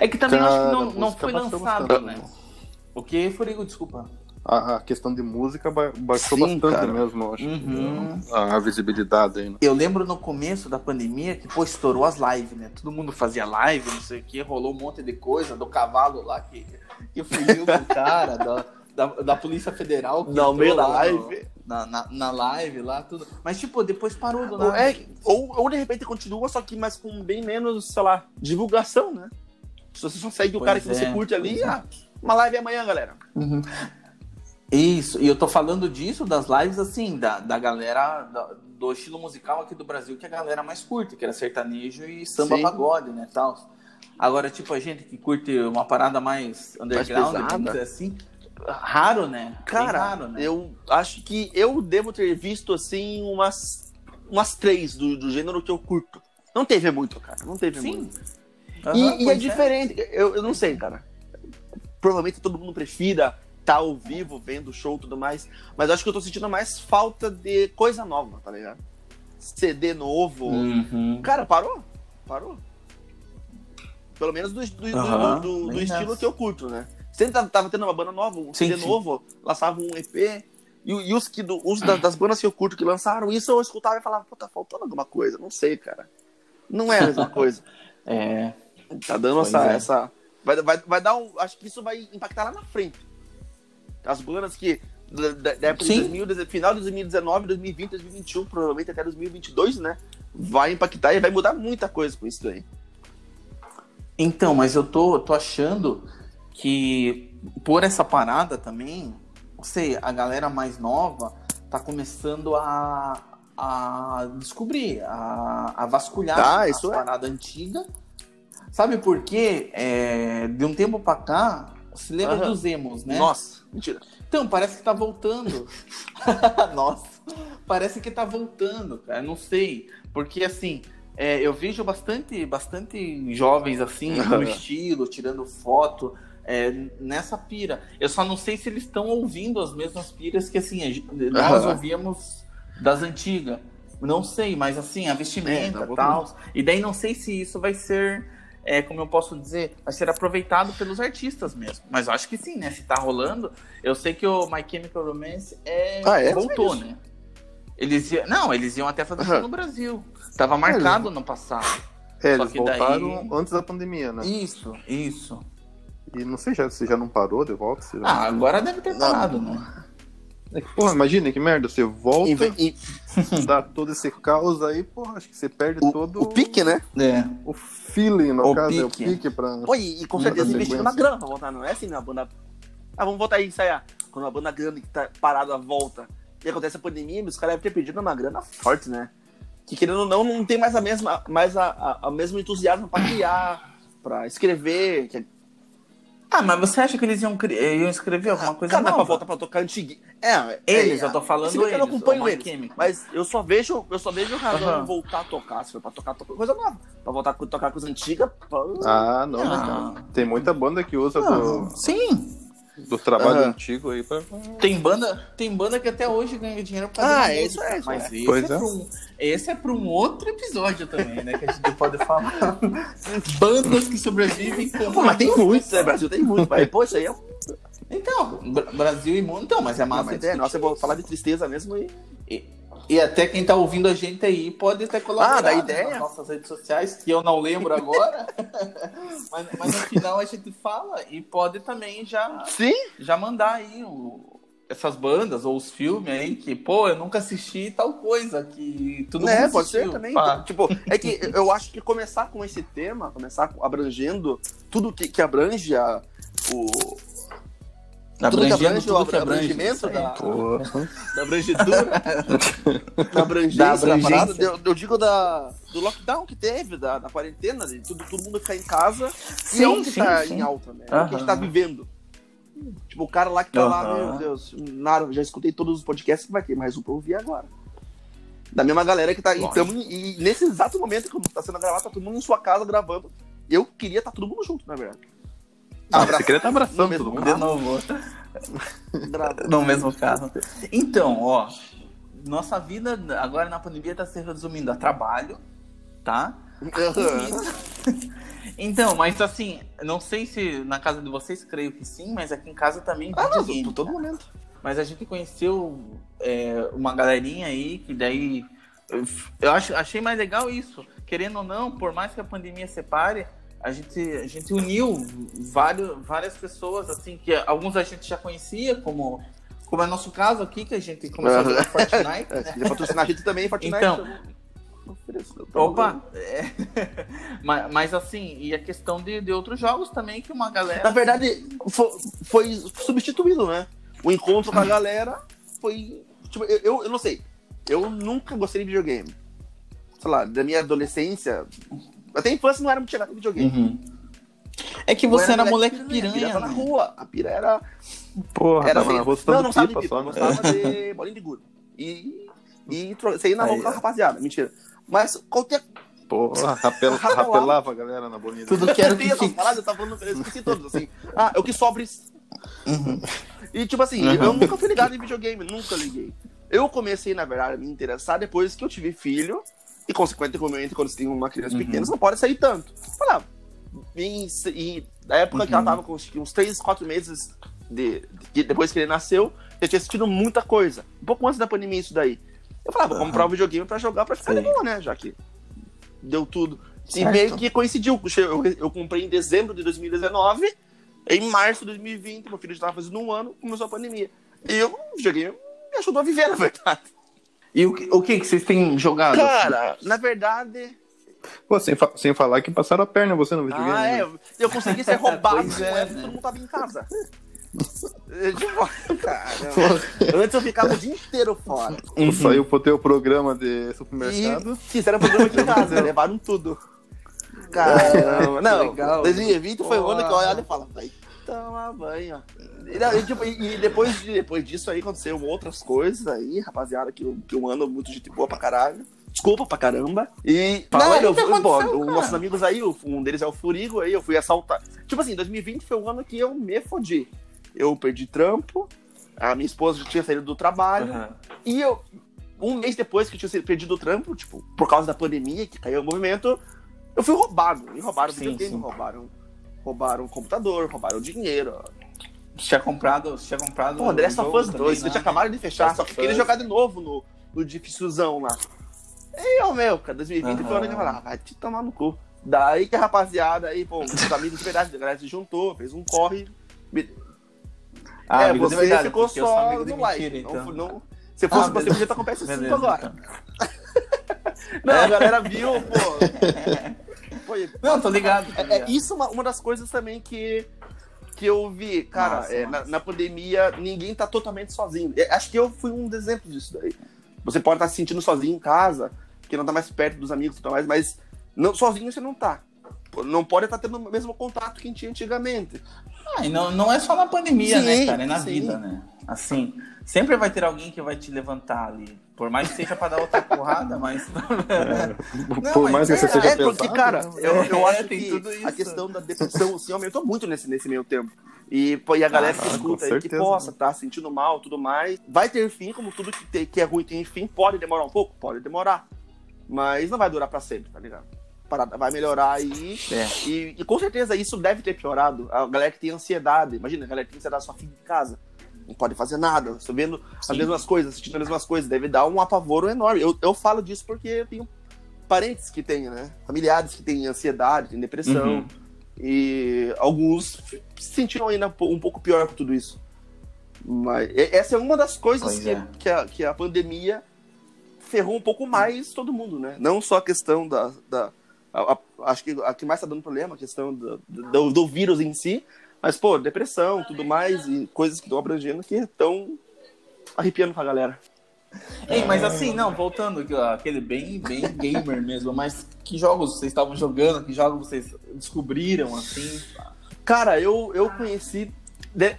É que também eu acho que Cara, não, não foi lançado, né? né? O que, Furigo? Desculpa. A, a questão de música ba- baixou Sim, bastante cara. mesmo, acho. Uhum. A, a visibilidade aí, né? Eu lembro no começo da pandemia que, pô, estourou as lives, né? Todo mundo fazia live, não sei o que, rolou um monte de coisa, do cavalo lá que, que fugiu com o cara, da, da, da Polícia Federal. Que meio da lá live. no- na, na, na live lá, tudo. Mas, tipo, depois parou do nada. é, ou, ou de repente continua, só que mais com bem menos, sei lá, divulgação, né? Se você só segue o Pois cara que é, você curte ali, é. ah, uma live amanhã, galera. Uhum. Isso, e eu tô falando disso das lives assim, da, da galera da- do estilo musical aqui do Brasil, que a galera mais curte, que era sertanejo e samba Sim. pagode, né, tal. Agora, tipo, a gente que curte uma parada mais underground, pesada. vamos dizer assim, raro, né? Cara, raro, né? eu acho que eu devo ter visto, assim, umas, umas três do, do gênero que eu curto. Não teve muito, cara. Não teve Sim. muito. Aham, E, e é pois diferente. Eu, eu não sei, cara. Provavelmente todo mundo prefira estar ao vivo, vendo o show e tudo mais. Mas acho que eu tô sentindo mais falta de coisa nova, tá ligado? CD novo. Uhum. Cara, parou? Parou. Pelo menos do, do, Aham, do- do estilo que eu curto, né? Sempre tava, tava tendo uma banda nova, um Sim, CD sim. novo, lançava um EP. E, e os, que, do- os da- das bandas que eu curto que lançaram isso, eu escutava e falava, pô, tá faltando alguma coisa. Não sei, cara. Não é a mesma coisa. É. Tá dando Pois essa. é. essa vai, vai, vai dar um. Acho que isso vai impactar lá na frente. As bandas que. Da, da- época de Sim. 2000, deze- final de 2019, 2020, 2021, provavelmente até 2022, né? Vai impactar e vai mudar muita coisa com isso daí. Então, mas eu tô, tô achando que por essa parada também, não sei, a galera mais nova tá começando a, a descobrir, a, a vasculhar as isso é. paradas antigas. Sabe por quê? É, de um tempo pra cá, se lembra Aham. dos emos, né? Nossa, mentira. Então, parece que tá voltando. Nossa, parece que tá voltando, cara. Não sei. Porque assim, é, eu vejo bastante, bastante jovens assim, no estilo, tirando foto. é, nessa pira. Eu só não sei se eles estão ouvindo as mesmas piras que assim, nós ouvíamos das antigas. Não sei, mas assim, a vestimenta É, e tá tal. E daí não sei se isso vai ser é, como eu posso dizer, vai ser aproveitado pelos artistas mesmo. Mas eu acho que sim, né? Se tá rolando, eu sei que o My Chemical Romance é, Ah, é? voltou, isso. né? Eles iam, não, eles iam até fazer Aham. no Brasil. Tava marcado no passado. É, Só eles que daí- voltaram antes da pandemia, né? Isso, isso. E não sei já, se já não parou de volta. Já... Ah, agora deve ter Não. parado, né? É que, porra, imagina que merda, você volta, E, e- dá todo esse caos aí, porra, acho que você perde o, todo o pique, né? É. o feeling, no O caso, é o pique. pique pra... Pô, e, e com certeza investindo na grana pra voltar, não é assim, né? A banda. Ah, vamos voltar aí ensaiar. Quando a banda grande que tá parada volta e acontece a pandemia, os caras devem ter perdido uma grana forte, né? Que querendo ou não, não tem mais a mesma, mais a, a, a mesmo entusiasmo pra criar, pra escrever. Que... Ah, mas você acha que eles iam, cri- iam escrever alguma coisa pra nova? voltar pra tocar antigo. É, Eles, é, eu tô falando que eu não eles, acompanho eles. Chemical. Mas eu só vejo, eu só vejo razão em voltar a tocar. Se for pra tocar, tocar coisa nova. Pra voltar a tocar coisa antiga. pô, Ah, não, né, Ah. Tem muita banda que usa do, Sim. Do trabalho Aham. antigo aí pra... Tem banda, tem banda que até hoje ganha dinheiro por causa Ah, da é música, isso, é isso, Mas é. esse Pois é, é. pra um, esse é pra um outro episódio também, né? Que a gente pode falar. Bandas que sobrevivem com. Pô, mas tem muitos, né? Brasil tem muitos. Mas, isso aí é um Então, Bra- Brasil e mundo. Então, mas é massa. Nossa ideia. discutir Nossa, eu vou isso. falar de tristeza mesmo e. E, e até quem tá ouvindo a gente aí pode até colaborar Ah, né, ideia. nas nossas redes sociais, que eu não lembro agora. mas, mas no final a gente fala e pode também já Sim? já mandar aí o- essas bandas ou os filmes aí que, pô, eu nunca assisti tal coisa que tudo É, mundo pode ser também. Pá. Tipo, é que eu acho que começar com esse tema, começar abrangendo tudo que, que abrange a, o. tudo que Abrangendo abrange o tudo que abrange, abrangimento da, Porra. da abrangedura, da abrangência Da da parada. Eu, eu digo da, do lockdown que teve, da, da quarentena, de tudo, todo mundo ficar em casa. e é o que sim, tá sim. em alta, né? É o que a gente tá vivendo. Tipo, o cara lá que tá lá, Aham. meu Deus, nada, já escutei todos os podcasts que vai ter, mais um pra ouvir agora. Da mesma galera que tá. E, tamo, e nesse exato momento que tá sendo gravado, tá todo mundo em sua casa gravando. Eu queria estar todo mundo junto, na verdade. Ah, Abra- você queria estar no abraçando mesmo todo mundo. De novo. No mesmo carro. Então, ó, nossa vida agora na pandemia tá se resumindo a trabalho, tá? Então, mas assim, não sei se na casa de vocês, creio que sim, mas aqui em casa também. Ah, não, por todo cara. momento. Mas a gente conheceu é, uma galerinha aí que daí. Eu, eu acho, achei mais legal isso. Querendo ou não, por mais que a pandemia separe, a gente, a gente uniu vários, várias pessoas, assim, que alguns a gente já conhecia, como, como é nosso caso aqui, que a gente começou a jogar Fortnite. É, né? quiser patrocinar a gente também, Fortnite. Então. Opa! é. mas, mas assim, e a questão de, de outros jogos também, que uma galera. Na verdade, foi, foi substituído, né? O encontro com a galera foi. Tipo, eu, eu não sei. Eu nunca gostei de videogame. Sei lá, da minha adolescência. Até a infância não era muito chegado em videogame. Uhum. É que você Eu era moleque piranha. pira tava na né? rua. A pira era. Porra, era tava assim, arrostando não, não gostava de pipa eu né? gostava de bolinha de gude. E. E tro- sair na rua com a rapaziada. Mentira. Mas qualquer. Porra, rapel, Rapelava. a galera na bolinha. Tudo que era que eu tava falando, eu esqueci todos, assim. Ah, o que sobra. Uhum. E tipo assim, Uhum. eu nunca fui ligado em videogame, nunca liguei. Eu comecei, na verdade, a me interessar depois que eu tive filho, e consequentemente, quando você tem uma criança Uhum. pequena, você não pode sair tanto. Olha, em, em, na época que ela Uhum. tava com uns 3, 4 meses de, de- depois que ele nasceu, eu tinha assistido muita coisa. Um pouco antes da pandemia, isso daí. Eu falava, vou comprar um videogame pra jogar pra ficar de Sei. boa, né? Já que deu tudo. E Certo. meio que coincidiu. Eu, eu comprei em dezembro de 2019, em março de 2020, meu filho já estava fazendo um ano, começou a pandemia. E eu joguei, me ajudou a viver, na verdade. E o, que- o que, que vocês têm jogado? Cara, na verdade. Pô, sem, fa- sem falar que passaram a perna você no videogame. Ah, é. né? eu- Eu consegui ser roubado é, né? todo mundo tava em casa. Caramba. Antes eu ficava o dia inteiro fora. Um saiu pro teu programa de supermercado. E fizeram programa em casa, levaram tudo. Caramba. Não, legal. 2020 foi o ano que eu olho e falo, vai tomar banho. E, e, tipo, e- depois, de- depois disso aí aconteceu outras coisas aí, rapaziada, que, que um ano muito de boa pra caralho. Desculpa pra caramba. E. Fala não, eu, eu- os cara. nossos amigos aí, um deles é o Furigo, aí eu fui assaltar. Tipo assim, 2020 foi o ano que eu me fodi. Eu perdi trampo, a minha esposa já tinha saído do trabalho. Aham. E eu, um mês depois que eu tinha perdido o trampo, tipo, por causa da pandemia, que caiu o movimento, eu fui roubado. Me roubaram Sim, videogame, sim. roubaram, roubaram o computador, roubaram dinheiro. Você tinha comprado. Você tinha comprado. Pô, o jogo Us também, 2, né? eles acabado de fechar, só queria jogar de novo no, no difícilzão lá. E eu, meu, cara, 2020 foi o ano que eu falei, ah, vai te tomar no cu. Daí que a rapaziada aí, pô, os amigos de verdade, a galera se juntou, fez um corre. me- Ah, é, você de verdade, ficou só no like. mentira, não, então. não, se fosse Ah, você, beleza. podia estar com o PS5 Beleza, agora. então. Não, a galera viu, pô. Foi- Não, tô ligado. tô É, é isso uma, uma das coisas também que, que eu vi. Cara, Massa, é, na, massa. na pandemia, ninguém tá totalmente sozinho. É, acho que eu fui um dos exemplos disso daí. Você pode estar se sentindo sozinho em casa, que não tá mais perto dos amigos e tudo mais, mas não, sozinho você não tá. Não pode estar tendo o mesmo contato que a gente tinha antigamente. Ah, e não, não é só na pandemia, Sim, né, cara? É na sim. vida, né? Assim, sempre vai ter alguém que vai te levantar ali. Por mais que seja pra dar outra porrada, mas. Não, Por mas mais que você é- seja É, porque, pesado, cara, né? eu, eu É, acho que tudo isso. a questão da depressão assim, aumentou muito nesse, nesse meio tempo. E, pô, e a galera Ah, que escuta aí que possa tá sentindo mal tudo mais. Vai ter fim, como tudo que, tem- que é ruim tem fim. Pode demorar um pouco? Pode demorar. Mas não vai durar pra sempre, tá ligado? Parada vai melhorar aí. É. E, e com certeza isso deve ter piorado. A galera que tem ansiedade. Imagina, a galera que tem ansiedade só fica em casa. Não pode fazer nada. Estou vendo as mesmas coisas, assistindo as mesmas coisas. Deve dar um apavoro enorme. Eu, eu falo disso porque eu tenho parentes que têm, né? Familiares que têm ansiedade, têm depressão. Uhum. E alguns se sentiram ainda um pou- pouco pior com tudo isso. Mas essa é uma das coisas que, é. que, a, que a pandemia ferrou um pouco mais todo mundo, né? Não só a questão da. da a- a- acho que a que mais tá dando problema, a questão do, do, do vírus em si, mas, pô, depressão, tudo mais, e coisas que estão abrangendo que estão arrepiando com a galera. Ei, mas assim, não, voltando aquele bem, bem gamer mesmo, mas que jogos vocês estavam jogando, que jogos vocês descobriram, assim? Cara, eu, eu conheci.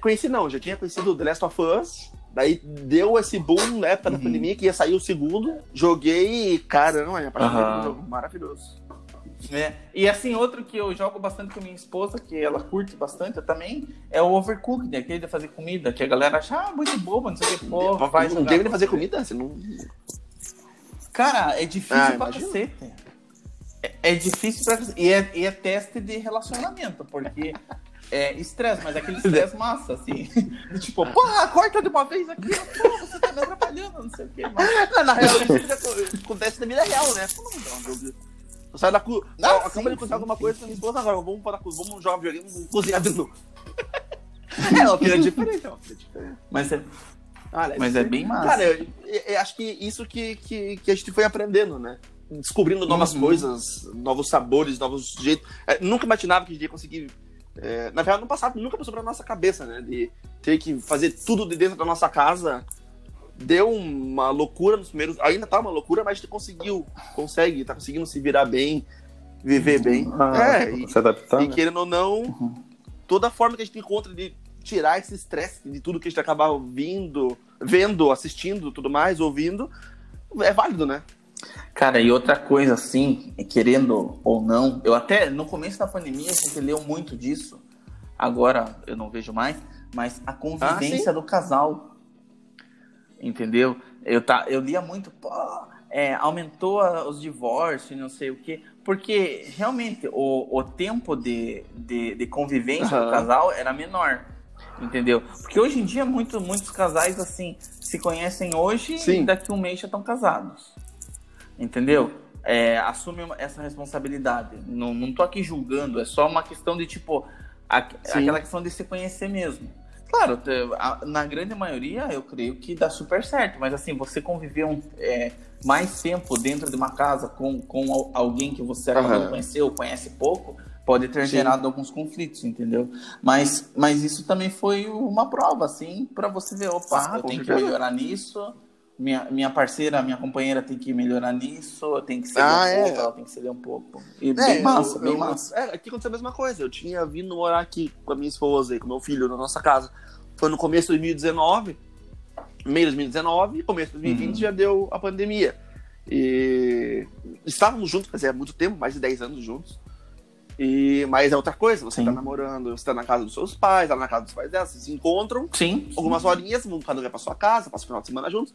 conheci não, já tinha conhecido The Last of Us. Daí deu esse boom na época da Uhum. pandemia que ia sair o segundo. Joguei e, caramba, é por um jogo maravilhoso. É. E assim, outro que eu jogo bastante com minha esposa, que ela curte bastante também, é o Overcooked, aquele de fazer comida, que a galera acha ah, muito bobo, não sei o que, pô, vai não jogar. game de fazer comida? Você não. Cara, é difícil Ah, pra cacete. É, é difícil pra. E é, e é teste de relacionamento, porque é estresse, mas é aquele estresse massa, assim. tipo, porra, corta de uma vez aqui, pô, você tá me atrapalhando, não sei o quê. Mas... Não, na real, isso acontece na vida real, né? Eu saio da cu. Não, ah, acaba de cozinhar alguma coisa com minha esposa agora. Vamos para vamos jogar videogame, vamos cozinhar de novo. é, uma filha diferente, é uma filha diferente. Mas é. Mas é bem massa. Cara, eu, eu, eu, acho que isso que, que, que a gente foi aprendendo, né? Descobrindo novas uhum. coisas, novos sabores, novos jeitos. É, nunca imaginava que a gente ia conseguir é, na verdade, no passado nunca passou pela nossa cabeça, né? De ter que fazer tudo de dentro da nossa casa. Deu uma loucura nos primeiros. Ainda tá uma loucura, mas a gente conseguiu, consegue, tá conseguindo se virar bem, viver bem. Ah, é, e, se adaptar. E né? querendo ou não, uhum. toda forma que a gente encontra de tirar esse estresse de tudo que a gente acaba ouvindo, vendo, assistindo, tudo mais, ouvindo, é válido, né? Cara, e outra coisa assim, querendo ou não, eu até no começo da pandemia a gente leu muito disso, agora eu não vejo mais, mas a convivência ah, do casal. Entendeu? Eu, tá, eu lia muito, pô, é, aumentou os divórcios, não sei o quê, porque realmente o, o tempo de, de, de convivência uhum. do casal era menor. Entendeu? Porque hoje em dia muito, muitos casais assim se conhecem hoje Sim. e daqui um mês já estão casados entendeu? É, assume essa responsabilidade. Não, não tô aqui julgando, é só uma questão de tipo, a, aquela questão de se conhecer mesmo. Claro, na grande maioria eu creio que dá super certo, mas assim, você conviver um, é, mais tempo dentro de uma casa com, com alguém que você uhum. não conheceu, conhece pouco, pode ter Sim. gerado alguns conflitos, entendeu? Mas, mas isso também foi uma prova, assim, para você ver, opa, ah, tem que melhorar nisso minha, minha parceira, minha companheira tem que melhorar nisso, tem que ceder ah, um é. pouco, ela tem que ceder um pouco. E é, bem massa, eu, bem eu, massa. É, aqui aconteceu a mesma coisa. Eu tinha vindo morar aqui com a minha esposa e com meu filho na nossa casa. Foi no começo de 2019, meio de 2019, começo de 2020 uhum. já deu a pandemia. E estávamos juntos, fazia muito tempo, mais de 10 anos juntos. E, mas é outra coisa, você Sim. tá namorando, você tá na casa dos seus pais, tá na casa dos pais dela, vocês se encontram. Sim. Algumas horinhas, cada um pra sua casa, passa o final de semana juntos.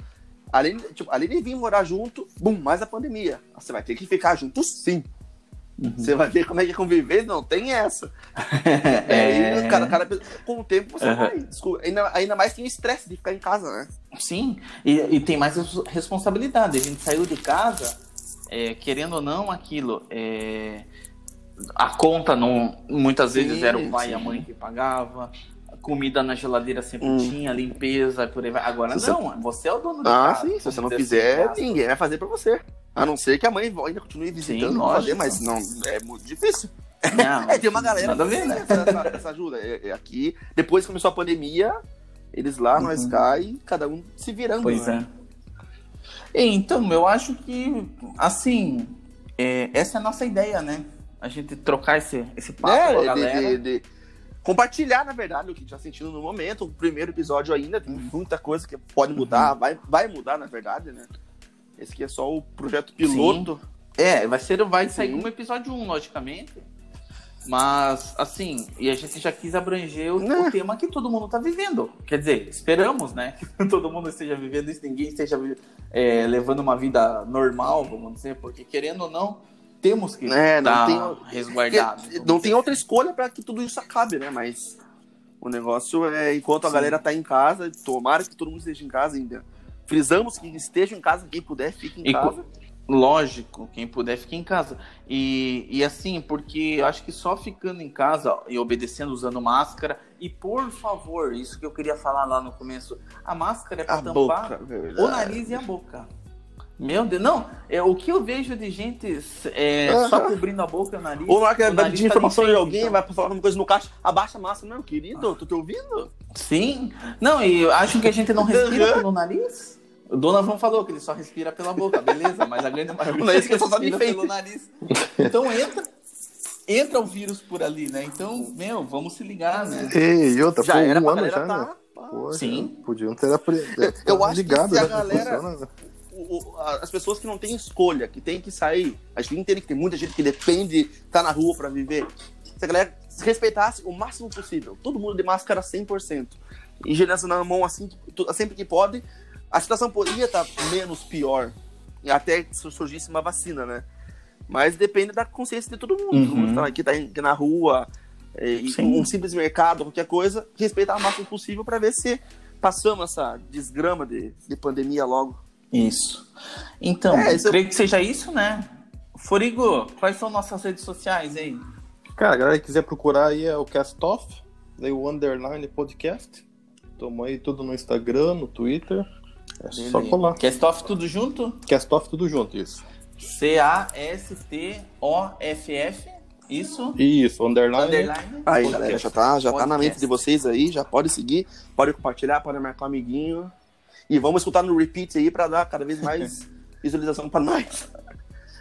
Além, tipo, além de vir morar junto, bum, mais a pandemia. Você vai ter que ficar junto sim. Uhum. Você vai ver como é que é conviver, não tem essa. é, aí, cara, cara, com o tempo você uhum. vai. Desculpa, ainda, ainda mais tem o estresse de ficar em casa, né? Sim, e, e tem mais responsabilidade. A gente saiu de casa, é, querendo ou não, aquilo. É, a conta não, muitas vezes sim, era o pai sim. e a mãe que pagava comida na geladeira sempre hum. tinha, limpeza, por aí vai. Agora se não, você... você é o dono da ah, casa. Sim, se você não fizer, ninguém vai fazer pra você. A não ser que a mãe ainda continue visitando sim, fazer, mas não, é muito difícil. Não, é, tem uma galera que ver, né? essa, essa, ajuda. É, é, aqui, depois que começou a pandemia, eles lá uhum. Sky, cada um se virando. Pois né? é. Então, eu acho que, assim, é, essa é a nossa ideia, né? A gente trocar esse, esse papo é, com a galera. De, de, de compartilhar, na verdade, o que a gente tá sentindo no momento. O primeiro episódio ainda, tem muita coisa que pode mudar, uhum. vai, vai mudar, na verdade, né? Esse aqui é só o projeto piloto. Sim. É, vai ser, vai sair um episódio 1, um, logicamente. Mas, assim, e a gente já quis abranger o, o, né? tema que todo mundo tá vivendo. Quer dizer, esperamos, né? Que todo mundo esteja vivendo isso, ninguém esteja é, levando uma vida normal, vamos dizer, porque querendo ou não, temos que é, não tá tem, resguardado. Não tem outra escolha para que tudo isso acabe, né? Mas o negócio é, enquanto Sim. a galera tá em casa, tomara que todo mundo esteja em casa ainda. Frisamos que esteja em casa, quem puder, fique em e casa. Lógico, quem puder fique em casa. E, e assim, porque eu acho que só ficando em casa e obedecendo, usando máscara. E por favor, isso que eu queria falar lá no começo: a máscara é para tampar boca, o nariz e a boca. Meu Deus, não, é, o que eu vejo de gente é, uhum. só cobrindo a boca e o nariz. Ou na hora que de informação de alguém, então. vai falar alguma coisa no caixa, abaixa a massa, não, querido, tô te ouvindo? Sim, não, e acham que a gente não respira pelo nariz? O Donovan falou que ele só respira pela boca, beleza, mas a grande maioria não é isso que só respira pelo nariz. Então entra, entra o vírus por ali, né? Então, meu, vamos se ligar, né? E outra, já era um ano já, tá, né? Pô, Sim. Podiam ter aprendido. Eu acho ligado, que se a né? galera... Funciona, o, as pessoas que não têm escolha, que tem que sair, a gente entende que tem muita gente que depende estar tá na rua para viver. Se a galera respeitasse o máximo possível, todo mundo de máscara 100%, higienização na mão assim, sempre que pode, a situação poderia estar tá menos pior, até se surgisse uma vacina, né? Mas depende da consciência de todo mundo. Uhum. Tá aqui, tá na rua, é, um simples mercado, qualquer coisa, respeitar o máximo possível para ver se passamos essa desgrama de, de pandemia logo. Isso. Então, É, isso eu- creio que seja isso, né? Forigo, quais são nossas redes sociais aí? Cara, a galera que quiser procurar aí é o Cast Off, daí o Underline Podcast. Tamo aí tudo no Instagram, no Twitter. É só Beleza. colar. Castoff tudo junto? Cast Off tudo junto, isso. C-A-S-T-O-F-F. Isso? Isso, Underline. Underline. Aí, galera, já tá, já tá na mente de vocês aí, já pode seguir, pode compartilhar, pode marcar um amiguinho. E vamos escutar no repeat aí pra dar cada vez mais visualização pra nós.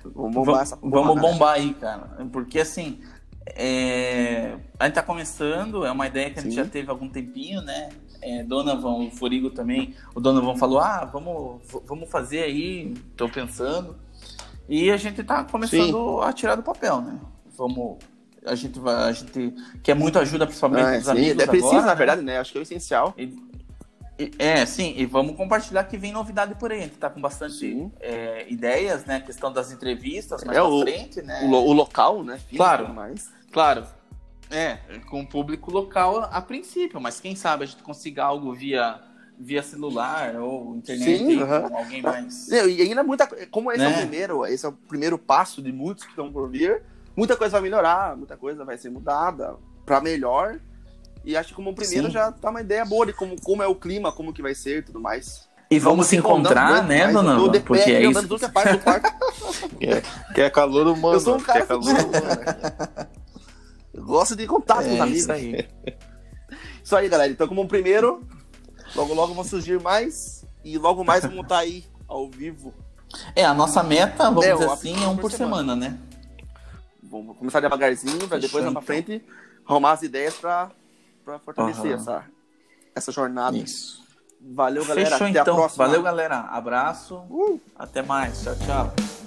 Vamos bombar essa porra, vamos né? bombar aí, cara. Porque assim, é, a gente tá começando, é uma ideia que a gente Sim. já teve há algum tempinho, né? É, Donovan, o Forigo também, o Donovan falou, ah, vamos, vamos fazer aí, tô pensando. E a gente tá começando a tirar do papel, né? Vamos. A gente vai. A gente quer muito ajuda, principalmente É, dos sim, amigos. é preciso, agora, na né? verdade, né? Acho que é o essencial. E- É, sim, e vamos compartilhar que vem novidade por aí. A gente tá com bastante é, ideias, né? A questão das entrevistas mais É, pra o- frente, né? O, o local, né? Físico Claro. mais. Claro. É, com o público local a princípio, mas quem sabe a gente consiga algo via, via celular ou internet Sim, com alguém mais. E ainda muita co- como esse é o Né? primeiro, esse é o primeiro passo de muitos que estão por vir, muita coisa vai melhorar, muita coisa vai ser mudada pra melhor. E acho que como primeiro Sim. já tá uma ideia boa de como, como é o clima, como que vai ser e tudo mais. E vamos se encontrar, andando, né, dona? Porque pé, é isso. tudo que é parte do quarto. Quer, quer calor humano. Eu sou um cara quer calor humano. Eu gosto de contato com os É amigos. isso aí. Isso aí, galera. Então, como um primeiro, logo logo vão surgir mais. E logo mais vamos estar aí ao vivo. É, a nossa meta, vamos É, dizer assim, é um por semana, né? Vamos começar devagarzinho, pra depois lá pra então. frente arrumar as ideias pra, pra fortalecer Aham. essa, essa jornada. Isso. Valeu, galera. Fechou Até a então. próxima. Valeu, galera. Abraço. Até mais. Tchau, tchau.